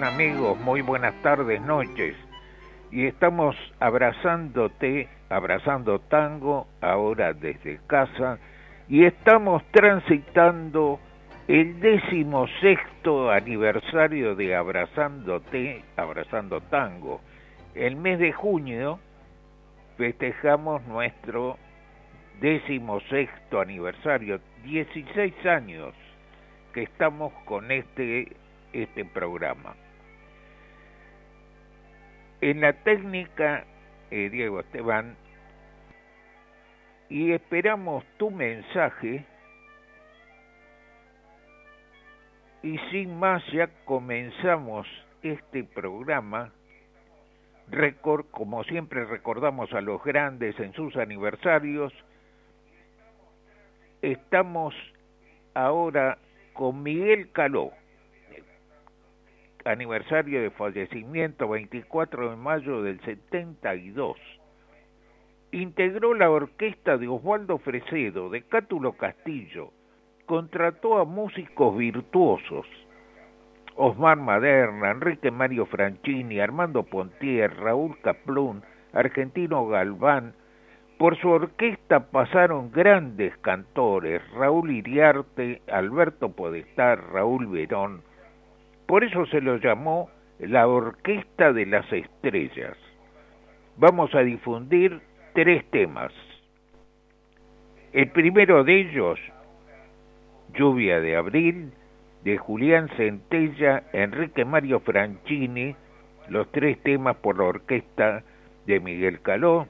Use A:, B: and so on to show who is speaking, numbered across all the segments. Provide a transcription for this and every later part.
A: Amigos? Muy buenas tardes, noches. Y estamos abrazándote, abrazando tango, ahora desde casa, y estamos transitando el décimo sexto aniversario de Abrazándote, Abrazando Tango. El mes de junio festejamos nuestro décimo sexto aniversario, 16 años que estamos con este este programa. En la técnica, eh, Diego Esteban, y esperamos tu mensaje. Y sin más, ya comenzamos este programa. como siempre recordamos a los grandes en sus aniversarios. Estamos ahora con Miguel Caló aniversario de fallecimiento 24 de mayo del 72. Integró la orquesta de Osvaldo Fresedo, de Cátulo Castillo. Contrató a músicos virtuosos. Osmar Maderna, Enrique Mario Franchini, Armando Pontier, Raúl Caplún, Argentino Galván. Por su orquesta pasaron grandes cantores, Raúl Iriarte, Alberto Podestar, Raúl Verón, por eso se lo llamó la Orquesta de las Estrellas. Vamos a difundir tres temas. El primero de ellos, Lluvia de Abril, de Julián Centella, Enrique Mario Franchini, los tres temas por la orquesta de Miguel Caló.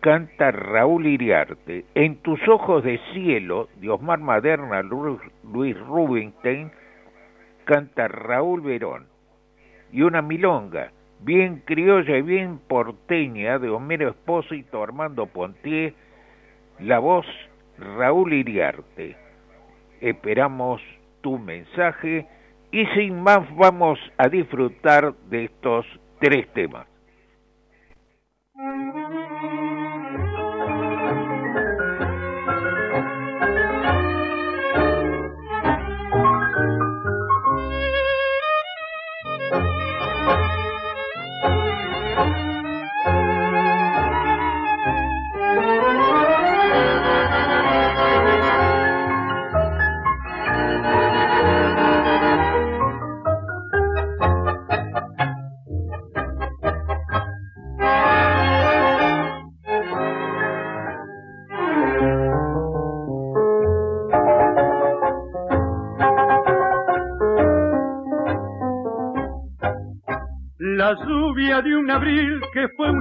A: Canta Raúl Iriarte, En tus ojos de cielo, de Osmar Maderna, Luis Rubinstein, canta Raúl Verón. Y una milonga, bien criolla y bien porteña, de Homero Espósito, Armando Pontier, la voz Raúl Iriarte. Esperamos tu mensaje y sin más vamos a disfrutar de estos tres temas.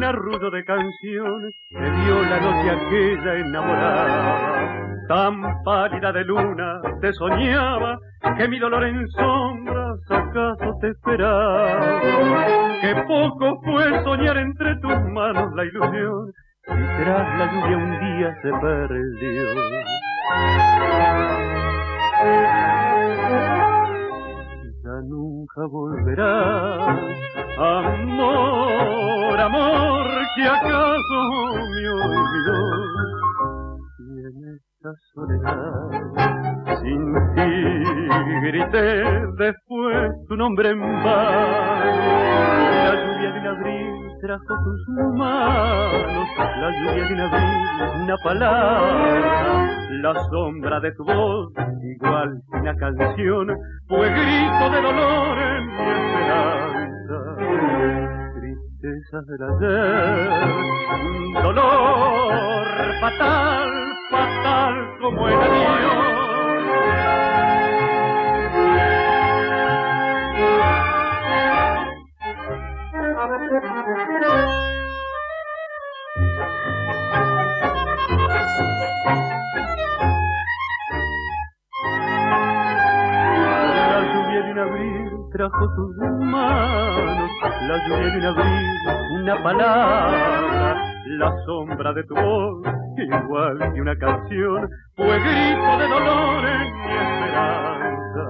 B: Un arrudo de canciones que dio la noche aquella enamorada. Tan pálida de luna te soñaba que mi dolor en sombras acaso te esperaba. Que poco fue soñar entre tus manos la ilusión y la lluvia un día se perdió nunca volverá. Amor, amor, que acaso me olvidó. Y en esta soledad, sin ti grité después tu nombre en vano. La lluvia de abril trajo tus manos, la lluvia de abril, una palabra, la sombra de tu voz, igual que una canción, fue grito de dolor en mi esperanza tristezas del ayer. Un dolor fatal, fatal como el adiós. trajo sus manos, la lluvia de un abril una palabra, la sombra de tu voz, igual que una canción, fue grito de dolor en mi esperanza.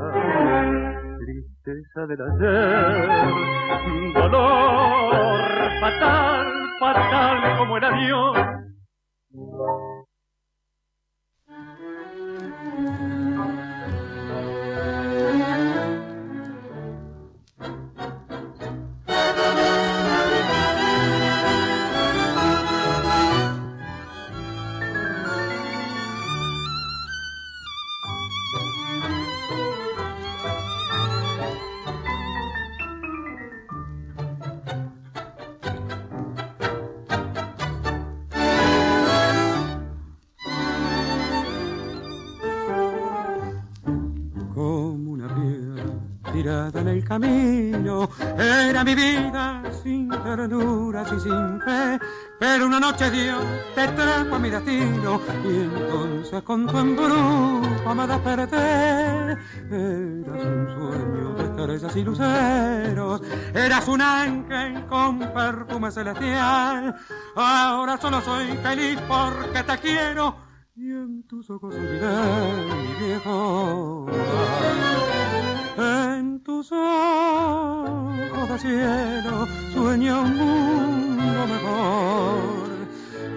B: Tristeza del ayer, dolor fatal, fatal como el adiós.
C: Sin ternuras y sin fe. Pero una noche Dios te trajo a mi destino y entonces con tu embrujo me desperté. Eras un sueño de estrellas y luceros, eras un ángel con perfume celestial. Ahora solo soy feliz porque te quiero y en tus ojos olvidé mi viejo. En tus ojos de cielo sueño un mundo mejor.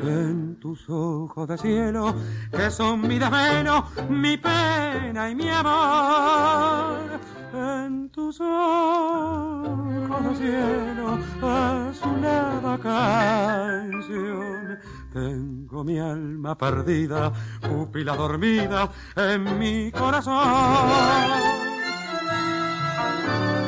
C: En tus ojos de cielo que son mi desvelo, mi pena y mi amor. En tus ojos de cielo azulada canción tengo mi alma perdida, pupila dormida en mi corazón. Bye.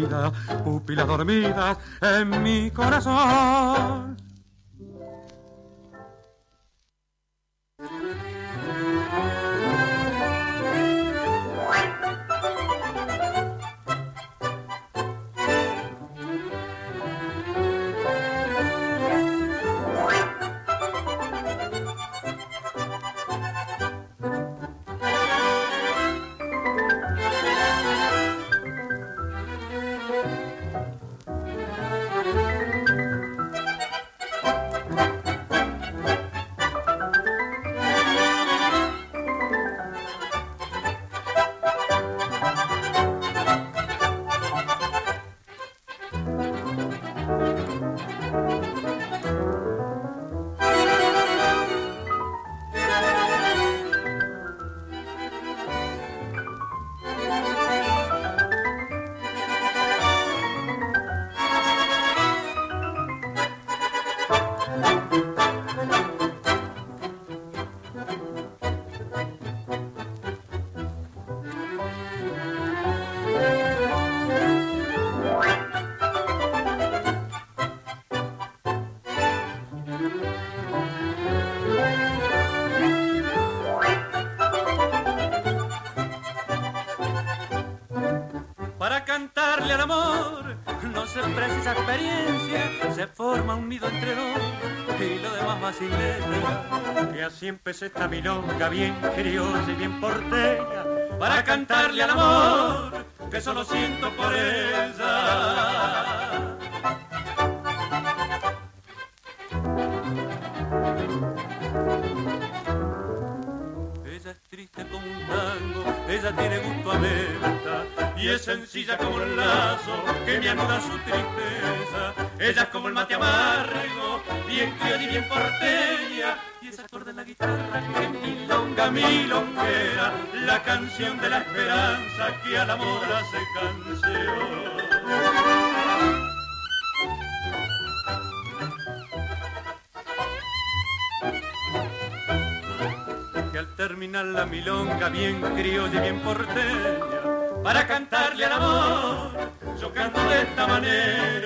C: Perdida, pupilas dormidas en mi corazón.
D: Empecé esta milonga bien criolla y bien porteña para cantarle al amor que solo siento por ella. Ella es triste como un tango, ella tiene gusto a menta y es sencilla como el lazo que me anuda su tristeza. Ella es como el mate amargo, bien criolla y bien porteña la canción de la esperanza que al amor hace canción. terminar la milonga bien criolla y bien porteña, para cantarle al amor, yo canto de esta manera.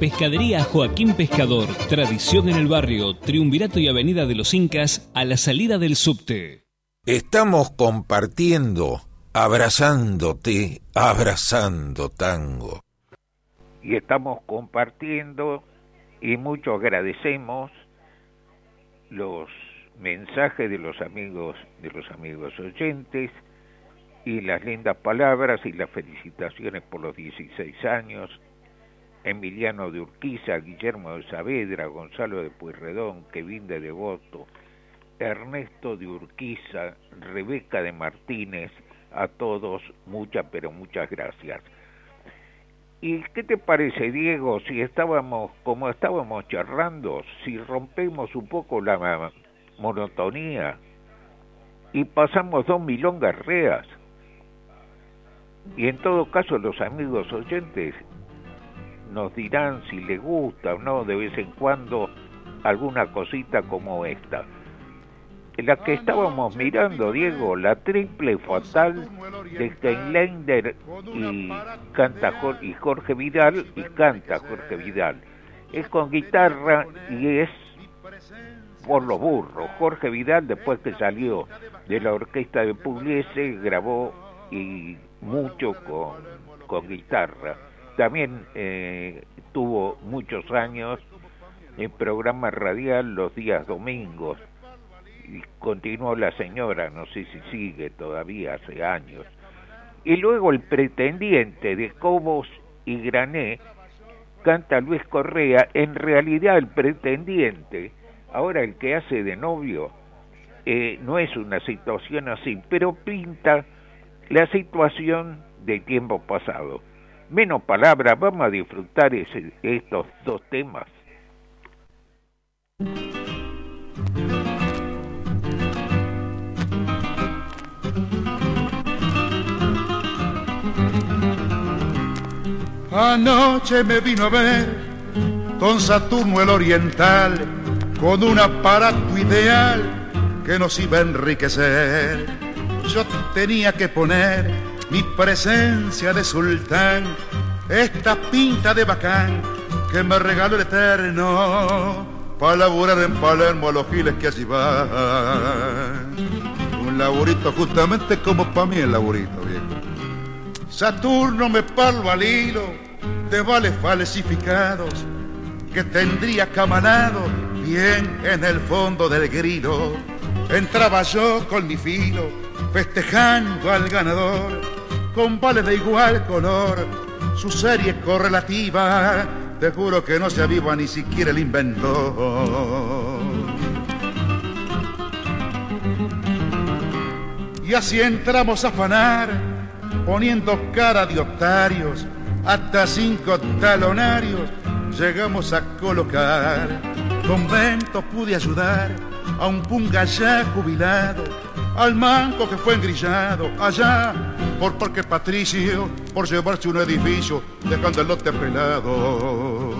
E: Pescadería Joaquín Pescador, tradición en el barrio, Triunvirato y Avenida de los Incas, a la salida del subte.
F: Estamos compartiendo, abrazándote, abrazando tango.
A: Y estamos compartiendo y mucho agradecemos los mensajes de los amigos de los amigos oyentes y las lindas palabras y las felicitaciones por los 16 años Emiliano de Urquiza, Guillermo de Saavedra, Gonzalo de Pueyrredón, Kevin de Devoto, Ernesto de Urquiza, Rebeca de Martínez, a todos muchas pero muchas gracias. ¿Y qué te parece, Diego, si estábamos, como estábamos charlando, si rompemos un poco la monotonía y pasamos dos milongas reas? Y en todo caso los amigos oyentes nos dirán si les gusta o no de vez en cuando alguna cosita como esta. La que estábamos mirando, Diego, la triple fatal de Steinländer y canta y Jorge Vidal y canta Jorge Vidal. Es con guitarra y es por los burros. Jorge Vidal, después que salió de la orquesta de Pugliese, grabó y mucho con, con guitarra también eh, tuvo muchos años el programa radial los días domingos. Y continuó la señora, no sé si sigue todavía hace años. Y luego el pretendiente de Cobos y Grané canta Luis Correa, en realidad el pretendiente, ahora el que hace de novio, eh, no es una situación así, pero pinta la situación de tiempo pasado menos palabras, vamos a disfrutar estos dos temas.
G: Anoche me vino a ver don Saturno el Oriental con un aparato ideal que nos iba a enriquecer. Yo tenía que poner mi presencia de sultán, esta pinta de bacán que me regaló el eterno para laburar en Palermo a los giles que allí van. Un laburito justamente como para mí el laburito, viejo. Saturno me parlo al hilo de vales falsificados que tendría camanado bien en el fondo del grilo. Entraba yo con mi filo festejando al ganador con vales de igual color, su serie correlativa, te juro que no se aviva ni siquiera el inventor. Y así entramos a afanar, poniendo cara de octarios, hasta cinco talonarios llegamos a colocar. Convento pude ayudar a un punga ya jubilado al manco que fue engrillado allá por Parque Patricio por llevarse un edificio dejando el lote pelado.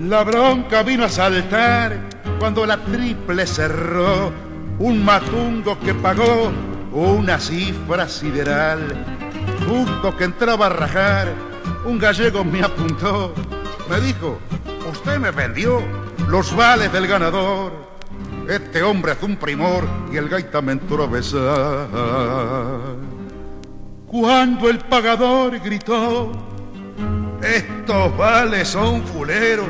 G: La bronca vino a saltar cuando la triple cerró un matungo que pagó una cifra sideral. Justo que entraba a rajar, un gallego me apuntó, me dijo, usted me vendió los vales del ganador. Este hombre es un primor y el gaita me entró a besar. Cuando el pagador gritó, estos vales son fuleros,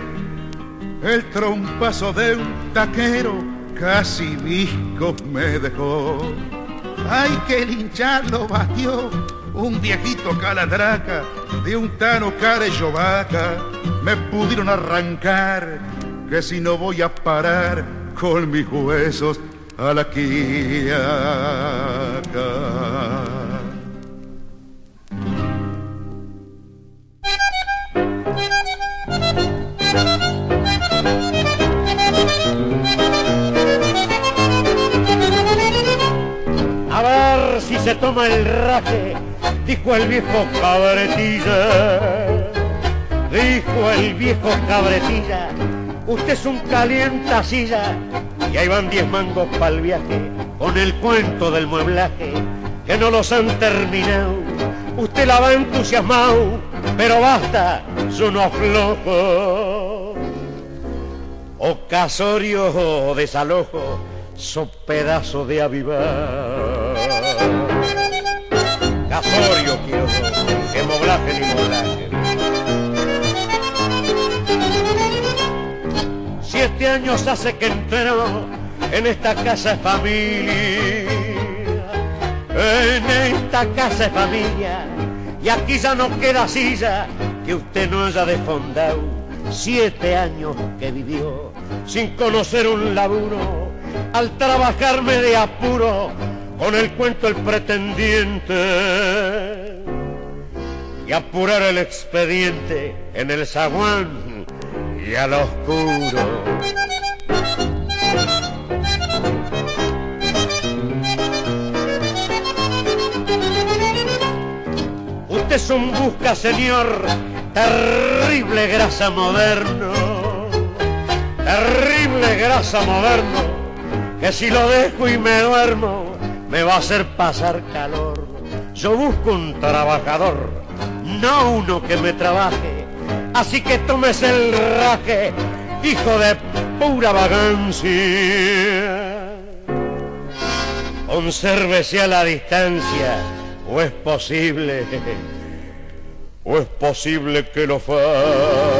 G: el trompazo de un taquero casi visco me dejó. Ay, que lincharlo batió un viejito caladraca de un tano carello vaca me pudieron arrancar que si no voy a parar con mis huesos a la quiaca.
H: A ver si se toma el raje, dijo el viejo cabretilla. Dijo el viejo cabretilla, usted es un calientacilla y ahí van diez mangos para el viaje con el cuento del mueblaje que no los han terminado. Usted la va entusiasmado, pero basta, son unos flojos. O casorio o desalojo, son pedazos de avivar. Casorio quiero que moblaje ni moblaje. Siete años hace que entró en esta casa de familia. En esta casa de familia. Y aquí ya no queda silla que usted no haya desfondado. Siete años que vivió sin conocer un laburo. Al trabajarme de apuro con el cuento el pretendiente. Y apurar el expediente en el zaguán y al oscuro. Usted es un busca, señor, terrible grasa moderno, terrible grasa moderno, que si lo dejo y me duermo, me va a hacer pasar calor. Yo busco un trabajador, no uno que me trabaje, así que tomes el raje, hijo de pura vagancia. Consérvese a la distancia, o es posible, o es posible que lo faje.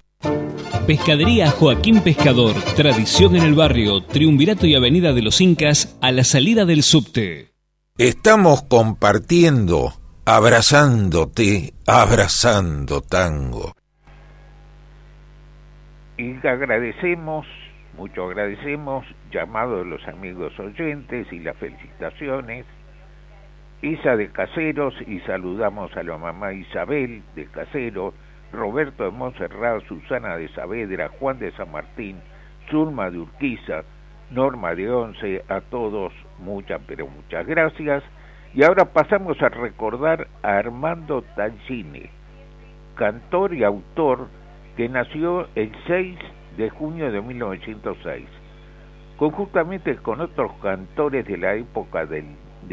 E: Pescadería Joaquín Pescador, tradición en el barrio, Triunvirato y Avenida de los Incas, a la salida del subte.
F: Estamos compartiendo, abrazándote, abrazando tango.
A: Y agradecemos, mucho agradecemos, llamado de los amigos oyentes y las felicitaciones. Isa de Caseros y saludamos a la mamá Isabel de Caseros Roberto de Montserrat, Susana de Saavedra, Juan de San Martín, Zulma de Urquiza, Norma de Once, a todos muchas, pero muchas gracias. Y ahora pasamos a recordar a Armando Tancini, cantor y autor que nació el 6 de junio de 1906. Conjuntamente con otros cantores de la época de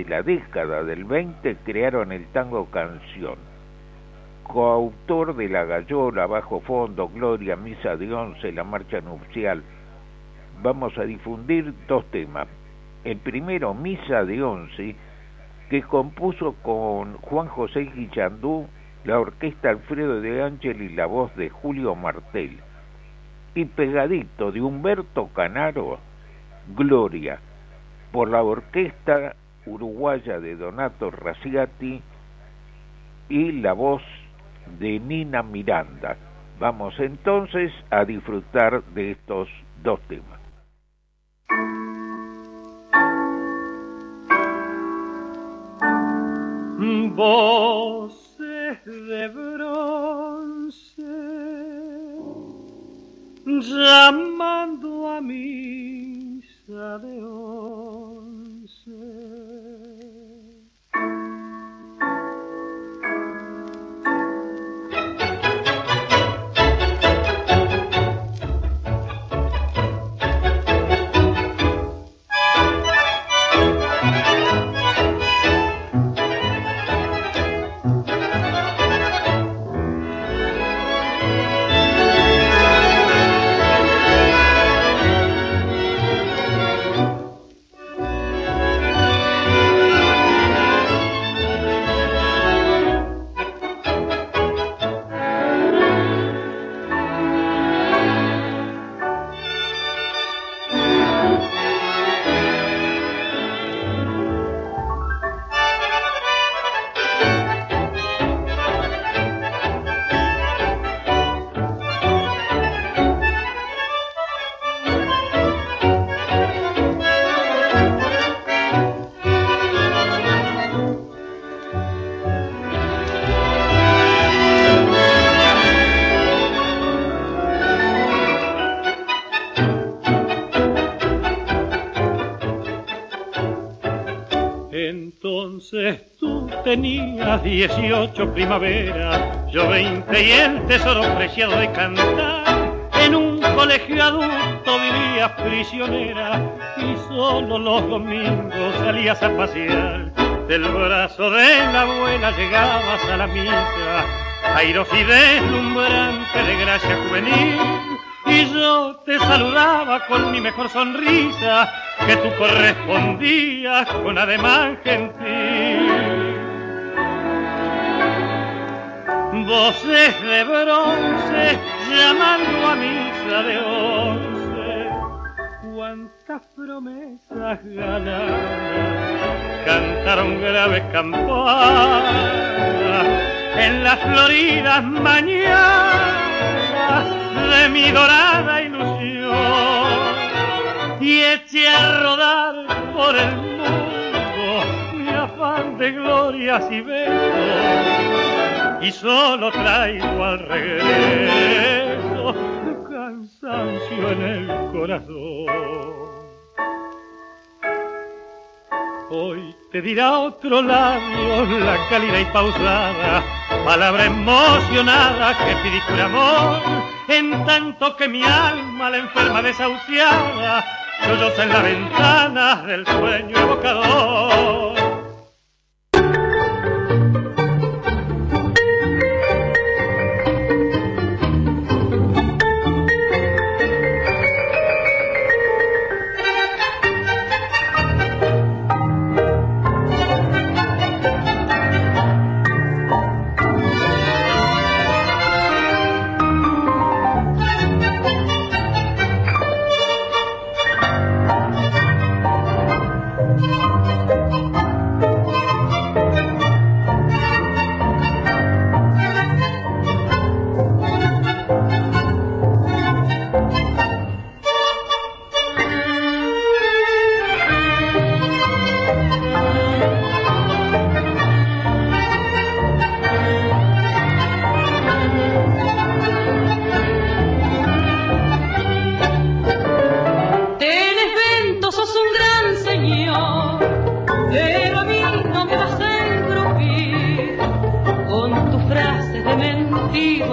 A: la década del 20 crearon el tango canción coautor de La Gallola, Bajo Fondo, Gloria, Misa de Once, La Marcha Nupcial. Vamos a difundir dos temas. El primero, Misa de Once, que compuso con Juan José Guillandú, la orquesta Alfredo de Ángel y la voz de Julio Martel. Y pegadito de Humberto Canaro, Gloria, por la orquesta uruguaya de Donato Raciati y la voz de Nina Miranda. Vamos entonces a disfrutar de estos dos temas.
B: Voces de bronce llamando a misa de once
I: tenías 18 primavera, yo 20 y el tesoro preciado de cantar. En un colegio adulto vivías prisionera y solo los domingos salías a pasear. Del brazo de la abuela llegabas a la misa, airoso y deslumbrante de gracia juvenil. Y yo te saludaba con mi mejor sonrisa, que tú correspondías con ademán gentil. Voces de bronce llamando a misa de once, cuántas promesas ganadas cantaron graves campanas en las floridas mañanas de mi dorada ilusión. Y eché a rodar por el mundo mi afán de glorias y besos y solo traigo al regreso cansancio en el corazón. Hoy te dirá otro labio la cálida y pausada, palabra emocionada que pedí por amor, en tanto que mi alma la enferma desahuciada, solloza en la ventana del sueño evocador.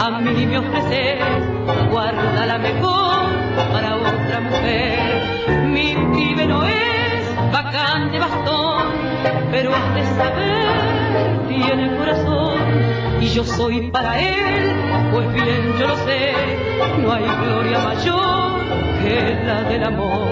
J: a mí me ofreces, guarda la mejor para otra mujer. Mi pibe no es bacán de bastón, pero has de saber, tiene corazón, y yo soy para él, pues bien yo lo sé, no hay gloria mayor que la del amor.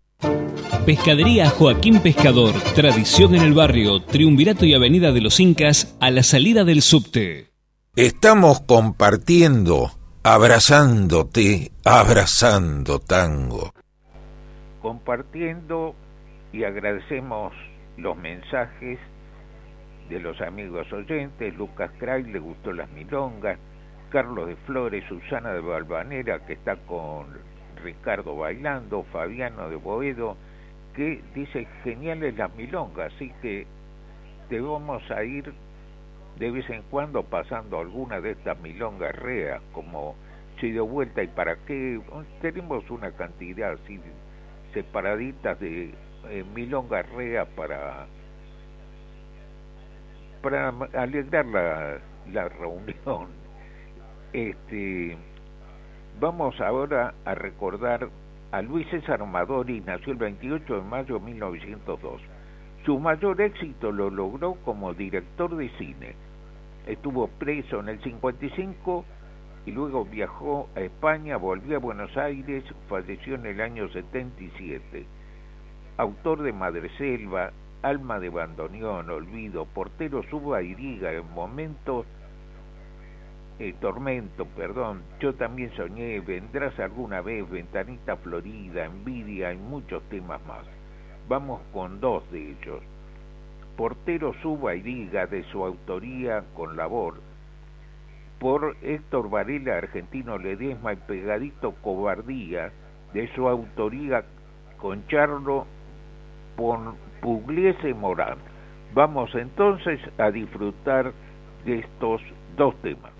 E: Pescadería Joaquín Pescador, tradición en el barrio, Triunvirato y Avenida de los Incas, a la salida del subte.
F: Estamos compartiendo, abrazándote, abrazando tango.
A: Compartiendo y agradecemos los mensajes de los amigos oyentes, Lucas Cray le gustó las milongas, Carlos de Flores, Susana de Balvanera, que está con Ricardo bailando, Fabiano de Boedo, que dice geniales las milongas, así que te vamos a ir de vez en cuando pasando alguna de estas milongas reas, como si de vuelta y para qué, tenemos una cantidad así separaditas de eh, milongas reas para para alegrar la, la reunión. Este, vamos ahora a recordar a Luis César Amadori, nació el 28 de mayo de 1902. Su mayor éxito lo logró como director de cine. Estuvo preso en el 55 y luego viajó a España, volvió a Buenos Aires, falleció en el año 77. Autor de Madreselva, Alma de Bandoneón, Olvido, Portero Suba y Diga, en momentos, eh, Tormento, perdón, Yo también soñé, Vendrás alguna vez, Ventanita Florida, Envidia y muchos temas más. Vamos con dos de ellos. Portero Suba y Diga, de su autoría con labor, por Héctor Varela, Argentino Ledesma y Pegadito Cobardía, de su autoría con Charlo Pugliese Morán. Vamos entonces a disfrutar de estos dos temas.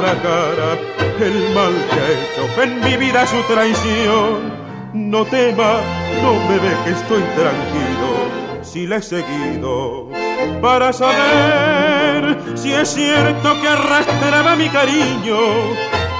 K: Cara a cara el mal que ha hecho en mi vida su traición. No tema, no me ve que estoy tranquilo si le he seguido para saber si es cierto que arrastraba mi cariño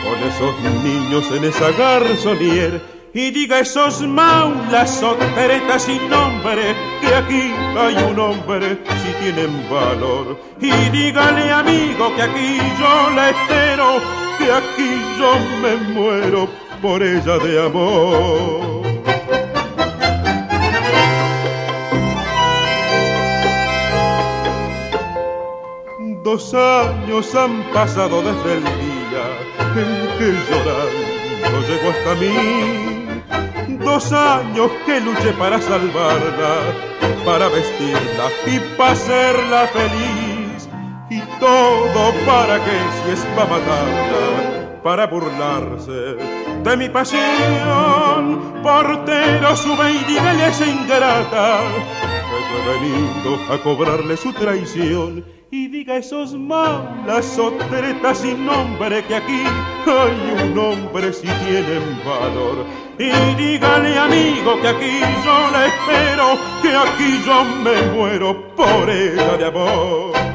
K: con esos niños en esa garzonier y diga esos maulas soteretas sin nombre que aquí hay un hombre si tienen valor. Y dígale amigo que aquí yo la espero que aquí yo me muero por ella de amor. Dos años han pasado desde el día en que llorando llegó hasta mí Dos años que luché para salvarla, para vestirla y para hacerla feliz. Y todo para que si es para matarla, para burlarse de mi pasión. Portero sube y dígale a esa ingrata que yo he venido a cobrarle su traición y diga esos malas sotretas sin nombre que aquí hay un hombre si tienen valor. Y dígale amigo que aquí yo la espero que aquí yo me muero por ella de amor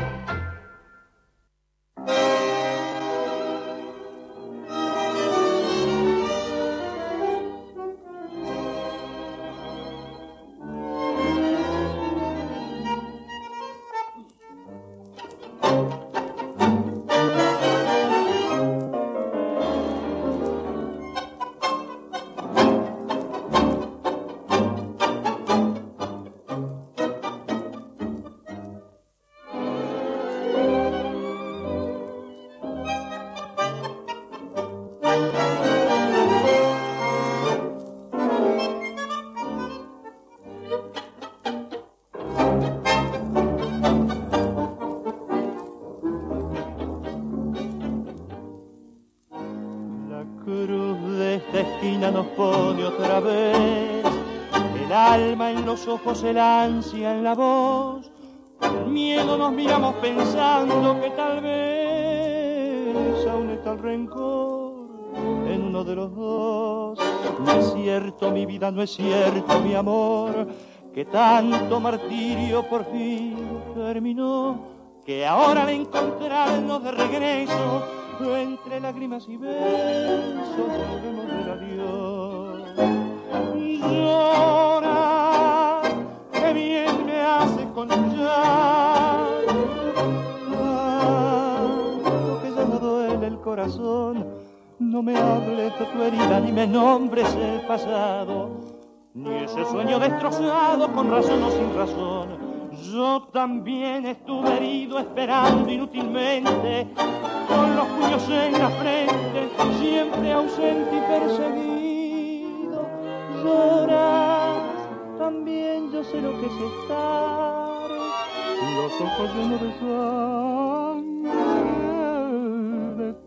K: La cruz de esta
L: esquina nos pone otra vez el alma en los ojos, el ansia en la voz, el miedo nos miramos pensando que tal vez aún está el rencor de los dos. No es cierto mi vida, no es cierto mi amor, que tanto martirio por fin terminó que ahora al encontrarnos de regreso, entre lágrimas y besos, volvemos del adiós. Llora, que bien me hace conchar, ah, que ya no duele el corazón, no me hables de tu herida, ni me nombres el pasado, ni ese sueño destrozado con razón o sin razón. Yo también estuve herido esperando inútilmente, con los puños en la frente, siempre ausente y perseguido. Lloras, también yo sé lo que es estar, los ojos llenos de sangre,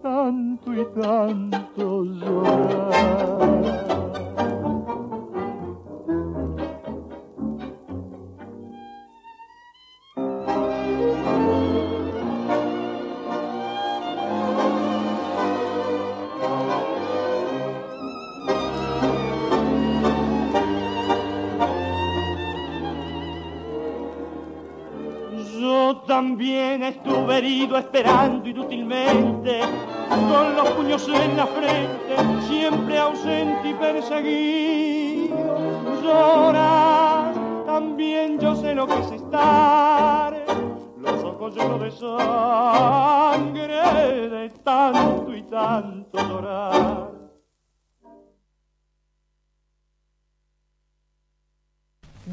L: tanto y tanto llorar. También estuve herido esperando inútilmente, con los puños en la frente, siempre ausente y perseguido. Lloras, también yo sé lo que es estar, los ojos llenos de sangre, de tanto y tanto llorar.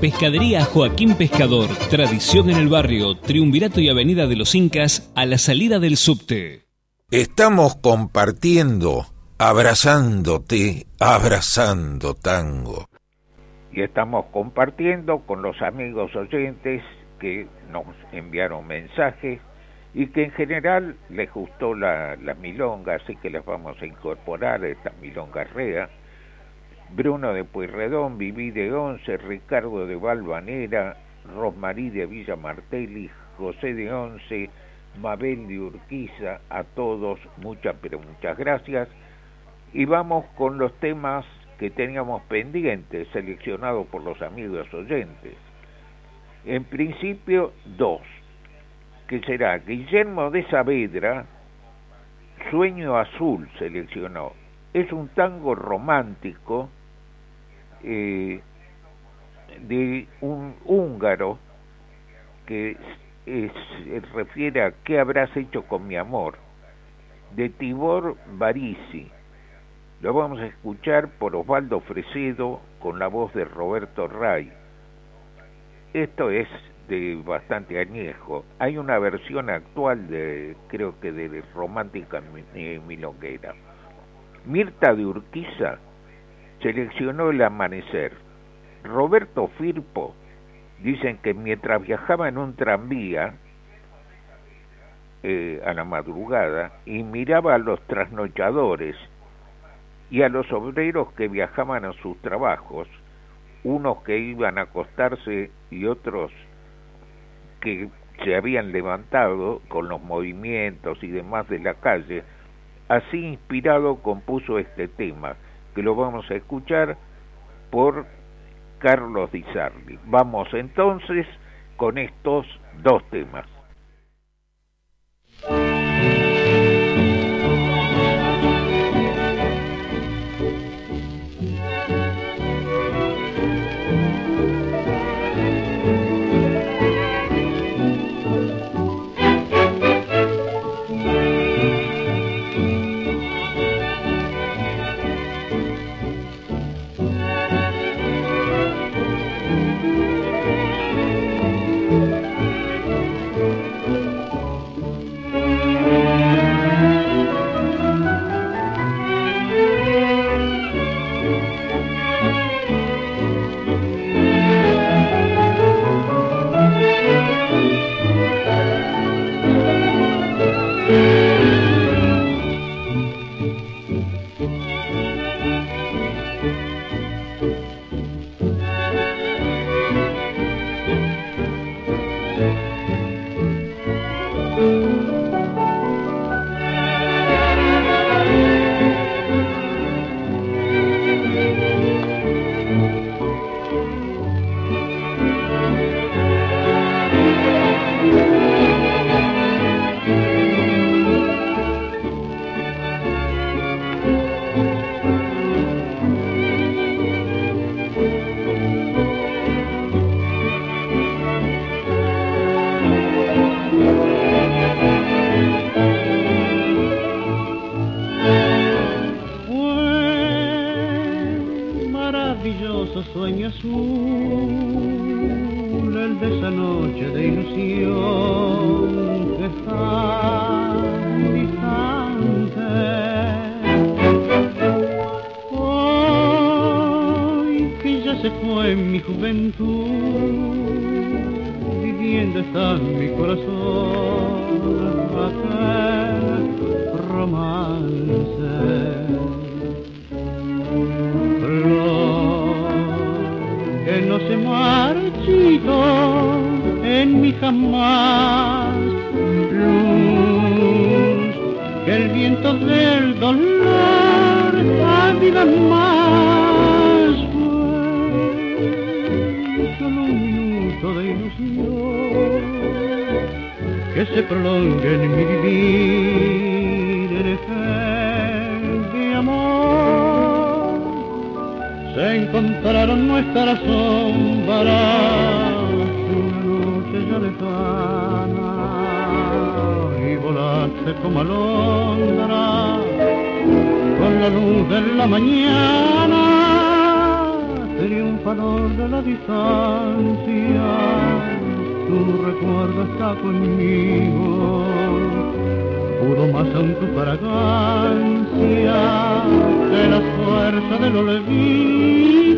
E: Pescadería Joaquín Pescador, tradición en el barrio, Triunvirato y Avenida de los Incas, a la salida del subte.
F: Estamos compartiendo, abrazándote, abrazando tango.
A: Y estamos compartiendo con los amigos oyentes que nos enviaron mensajes y que en general les gustó la, la milonga, así que les vamos a incorporar esta milonga rea Bruno de Pueyrredón, Viví de Once, Ricardo de Valvanera, Rosmarí de Villa Martelli, José de Once, Mabel de Urquiza, a todos muchas pero muchas gracias. Y vamos con los temas que teníamos pendientes, seleccionados por los amigos oyentes. En principio, dos, que será Guillermo de Saavedra, Sueño Azul seleccionó. Es un tango romántico eh, de un húngaro que se refiere a ¿Qué habrás hecho con mi amor? de Tibor Barisi. Lo vamos a escuchar por Osvaldo Fresedo con la voz de Roberto Ray. Esto es de bastante añejo. Hay una versión actual de, creo que de Romántica Milonguera. Mirta de Urquiza seleccionó el amanecer. Roberto Firpo dicen que mientras viajaba en un tranvía eh, a la madrugada y miraba a los trasnochadores y a los obreros que viajaban a sus trabajos, unos que iban a acostarse y otros que se habían levantado con los movimientos y demás de la calle, así inspirado compuso este tema lo vamos a escuchar por Carlos Di Sarli. Vamos entonces con estos dos temas.
M: Que se prolongue en mi vivir en de amor. Se encontraron nuestras sombras una noche ya lejana y volaste como alondra con la luz de la mañana triunfador de la distancia tu recuerdo está conmigo pudo más aún tu fragancia de la fuerza del olvido.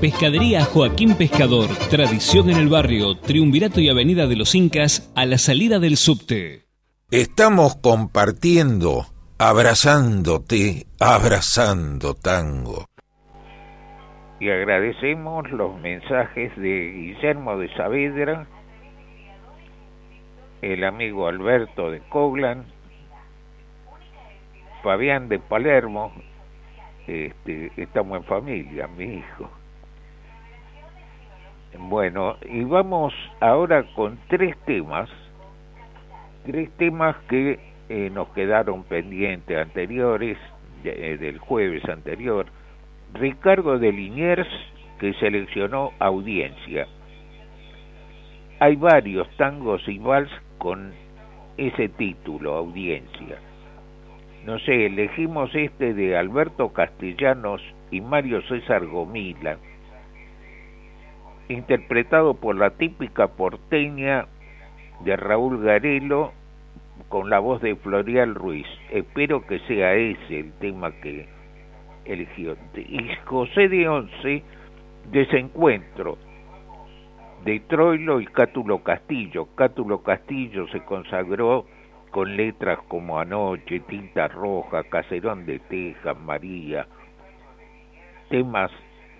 E: Pescadería Joaquín Pescador, tradición en el barrio, Triunvirato y Avenida de los Incas, a la salida del subte.
F: Estamos compartiendo, abrazándote, abrazando tango.
A: Y agradecemos los mensajes de Guillermo de Saavedra, el amigo Alberto de Coglan, Fabián de Palermo, este, estamos en familia, mi hijo. Bueno, y vamos ahora con tres temas, tres temas que eh, nos quedaron pendientes anteriores, eh, del jueves anterior. Ricardo de Liniers, que seleccionó audiencia. Hay varios tangos y vals con ese título, audiencia. No sé, elegimos este de Alberto Castellanos y Mario César Gomila, interpretado por la típica porteña de Raúl Garelo con la voz de Florial Ruiz. Espero que sea ese el tema que eligió. Y José de Once, Desencuentro, de Troilo y Cátulo Castillo. Cátulo Castillo se consagró con letras como Anoche, Tinta Roja, Caserón de Tejas, María, temas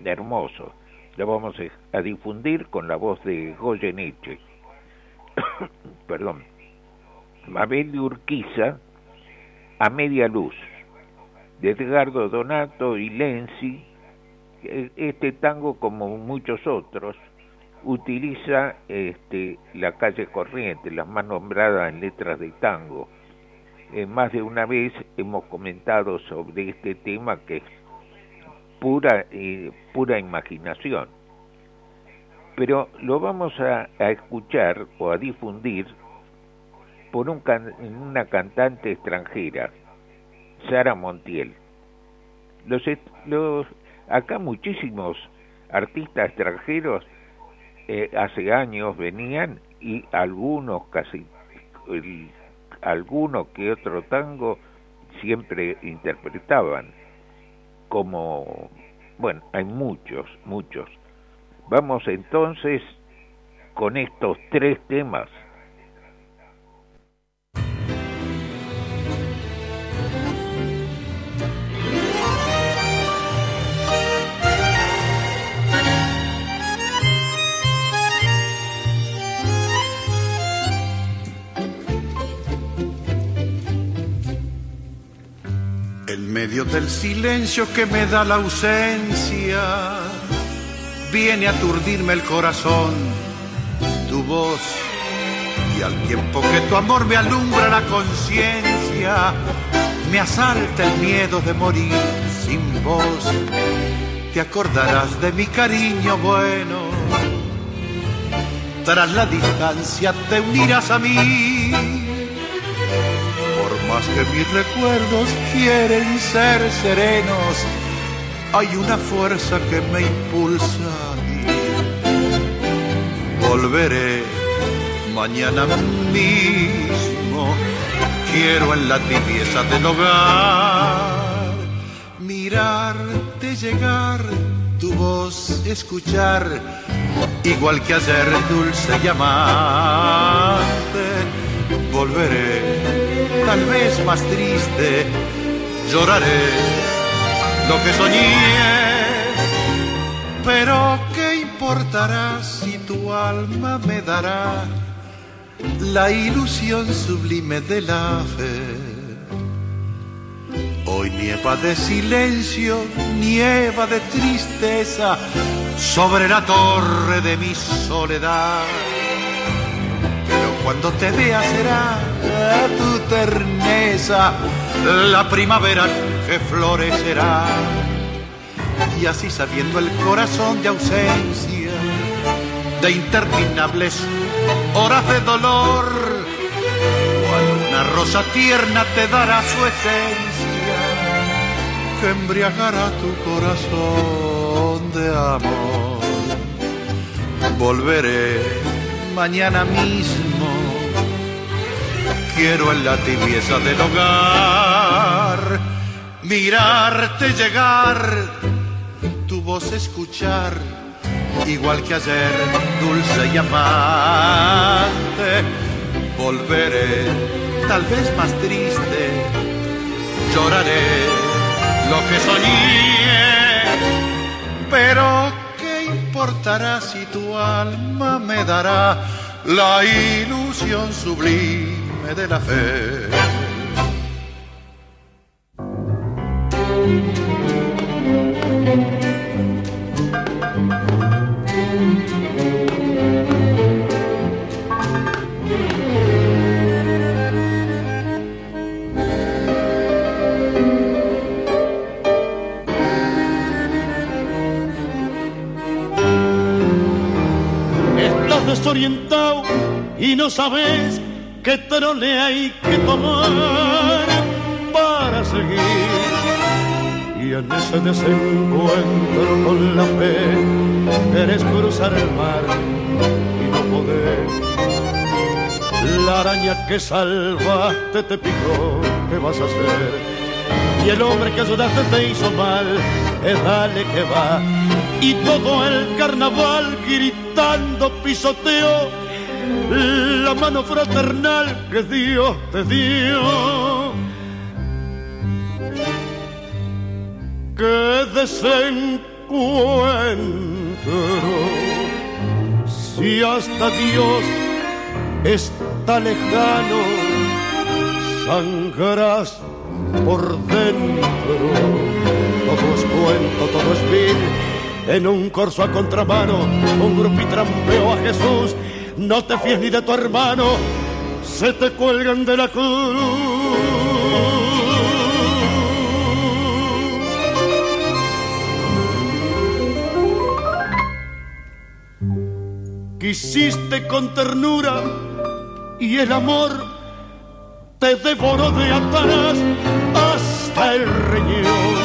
A: hermosos. Lo vamos a difundir con la voz de Goyeneche. Perdón. Mabel de Urquiza, A Media Luz, de Edgardo Donato y Lenzi. E, este tango, como muchos otros, utiliza este, la calle corriente, las más nombradas en letras de tango. Eh, más de una vez hemos comentado sobre este tema que es pura, eh, pura imaginación. Pero lo vamos a, escuchar o a difundir por un una cantante extranjera, Sara Montiel. Los, los, acá muchísimos artistas extranjeros eh, hace años venían y algunos casi el, alguno que otro tango siempre interpretaban como bueno hay muchos muchos. Vamos entonces con estos tres temas
G: medio del silencio que me da la ausencia, viene a aturdirme el corazón tu voz. Y al tiempo que tu amor me alumbra la conciencia, me asalta el miedo de morir sin voz. Te acordarás de mi cariño bueno, tras la distancia te unirás a mí más que mis recuerdos quieren ser serenos, hay una fuerza que me impulsa ir. Volveré mañana mismo, quiero en la tibieza del hogar mirarte llegar, tu voz escuchar, igual que ayer dulce llamarte. Volveré tal vez más triste, lloraré lo que soñé. Pero ¿qué importará si tu alma me dará la ilusión sublime de la fe? Hoy nieva de silencio, nieva de tristeza sobre la torre de mi soledad cuando te vea será tu terneza la primavera que florecerá. Y así sabiendo el corazón de ausencia, de interminables horas de dolor, cuando una rosa tierna te dará su esencia, que embriagará tu corazón de amor. Volveré mañana mismo quiero en la tibieza del hogar mirarte llegar, tu voz escuchar, igual que ayer, dulce y amante. Volveré, tal vez más triste, lloraré lo que soñé, pero ¿qué importará si tu alma me dará? la ilusión sublime de la fe.
L: Y no sabes qué trole hay que tomar para seguir. Y en ese desencuentro con la fe, querés cruzar el mar y no podés. La araña que salvaste te picó, ¿qué vas a hacer? Y el hombre que ayudaste te hizo mal, es dale que va. Y todo el carnaval gritando pisoteo la mano fraternal que Dios te dio. Que desencuentro, si hasta Dios está lejano, sangrarás por dentro. Todo es cuento, todo es vil. En un corso a contramano, un grupo y a Jesús. No te fíes ni de tu hermano, se te cuelgan de la cruz. Quisiste con ternura y el amor te devoró de atrás hasta el riñón.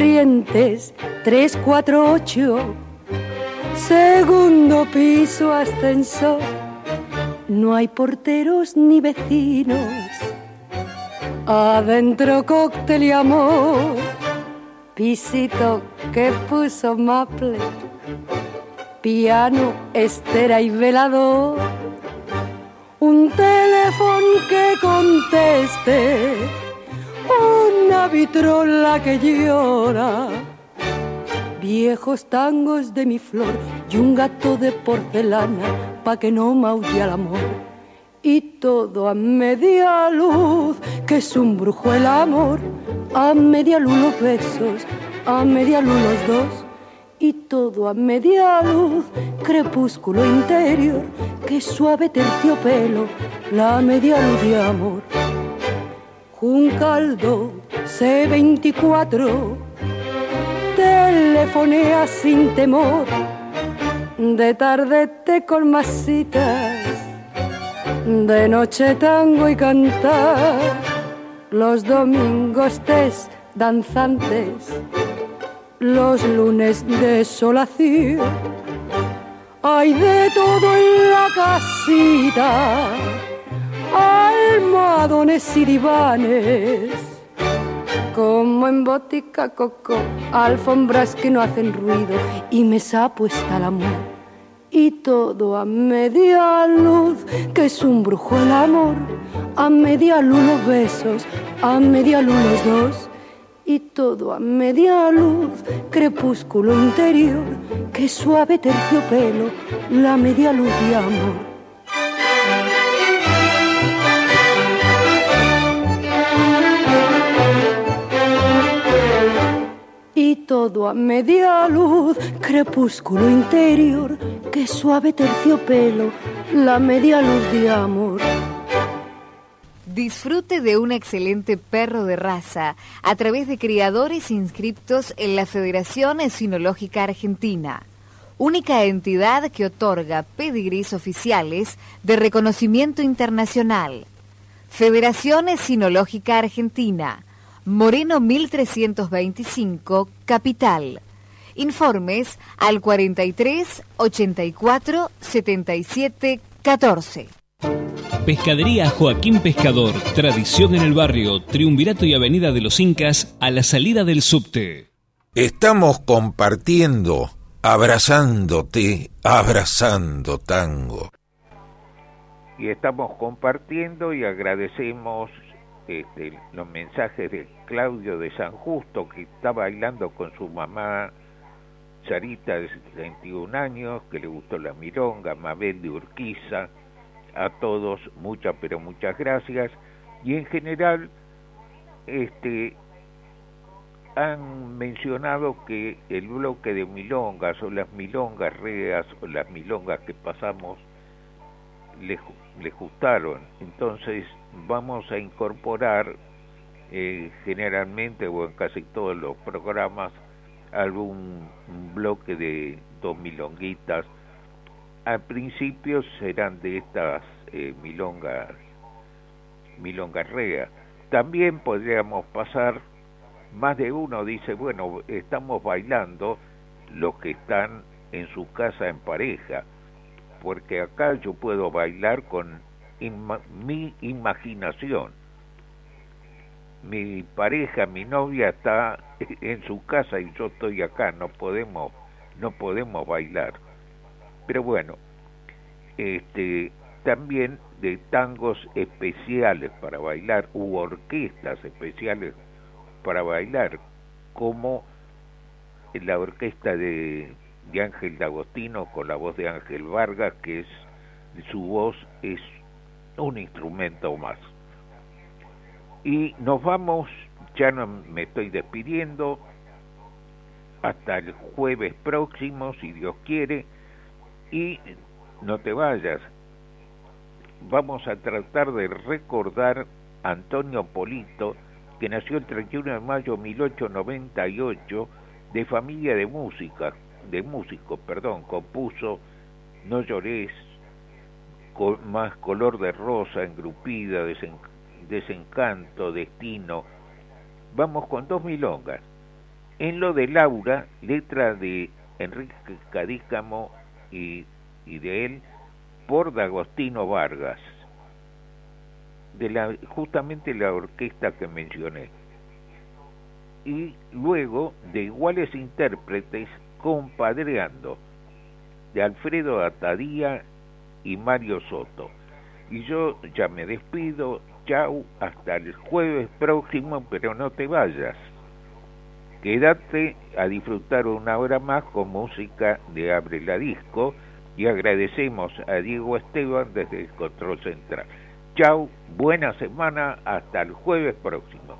N: Corrientes 348, segundo piso ascensor. No hay porteros ni vecinos. Adentro cóctel y amor. Pisito que puso maple. Piano, estera y velador. Un teléfono que conteste una vitrola que llora, viejos tangos de mi flor y un gato de porcelana pa' que no maulle el amor. Y todo a media luz, que es un brujo el amor, a media luz los besos, a media luz los dos. Y todo a media luz, crepúsculo interior, que suave terciopelo, la media luz de amor un caldo C24 telefonea sin temor de tarde te colmasitas de noche tango y cantar. Los domingos test danzantes los lunes desolación hay de todo en la casita almohadones y divanes, como en botica coco, alfombras que no hacen ruido y mesa puesta al amor. Y todo a media luz, que es un brujo el amor, a media luz los besos, a media luz los dos. Y todo a media luz, crepúsculo interior, que suave terciopelo, la media luz de amor. Todo a media luz, crepúsculo interior, que suave terciopelo, la media luz de amor.
O: Disfrute de un excelente perro de raza a través de criadores inscriptos en la Federación Esinológica Argentina, única entidad que otorga pedigrís oficiales de reconocimiento internacional. Federación Esinológica Argentina Moreno 1325, Capital. Informes al 43 84 77 14.
E: Pescadería Joaquín Pescador, tradición en el barrio, Triunvirato y Avenida de los Incas, a la salida del subte.
F: Estamos compartiendo, abrazándote, abrazando tango.
A: Y estamos compartiendo y agradecemos este, los mensajes de Claudio de San Justo, que está bailando con su mamá Sarita de 21 años, que le gustó la mironga, Mabel de Urquiza, a todos muchas pero muchas gracias. Y en general este han mencionado que el bloque de milongas o las milongas reas o las milongas que pasamos les, les gustaron. Entonces vamos a incorporar eh, generalmente o en casi todos los programas algún bloque de dos milonguitas. Al principio serán de estas eh, milongas milongarreas también podríamos pasar más de uno dice bueno estamos bailando los que están en su casa en pareja porque acá yo puedo bailar con mi imaginación. Mi pareja mi novia está en su casa y yo estoy acá no podemos no podemos bailar. Pero bueno, este, también de tangos especiales para bailar u orquestas especiales para bailar, como la orquesta de, de Ángel D'Agostino con la voz de Ángel Vargas, que es su voz es un instrumento más. Y nos vamos, ya no me estoy despidiendo, hasta el jueves próximo, si Dios quiere, y no te vayas, vamos a tratar de recordar a Antonio Polito, que nació el 31 de mayo de 1898, de familia de música, de músico, perdón, compuso No llores, con más color de rosa, engrupida, desencanto, destino. Vamos con dos milongas. En lo de Laura, letra de Enrique Cadícamo y, de él por D'Agostino Vargas, de la, justamente la orquesta que mencioné. Y luego de iguales intérpretes compadreando de Alfredo Atadía y Mario Soto. Y yo ya me despido, chau, hasta el jueves próximo, pero no te vayas. Quédate a disfrutar una hora más con música de Abre la Disco y agradecemos a Diego Esteban desde el Control Central. Chau, buena semana, hasta el jueves próximo.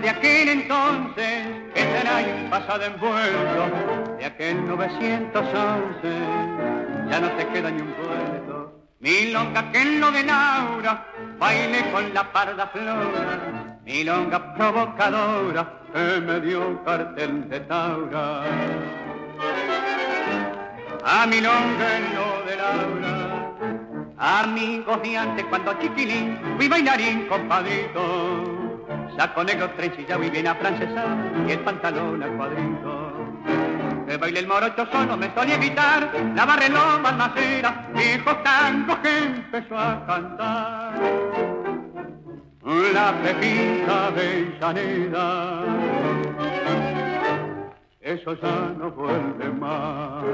P: De aquel entonces, que será un pasado envuelto, de aquel 911, ya no te queda ni un puerto. Milonga que en lo de Laura, baile con la parda flora, milonga provocadora, que me dio cartel de Taura. A milonga en lo de Laura, amigos de antes cuando chiquilín, fui bailarín compadito saco negro trencillado y bien afrancesado, y el pantalón al cuadrito. Que baile el morocho solo me estoy evitar, la barreloma balmacera, viejo tango que empezó a cantar. La pepita de eso ya no vuelve más.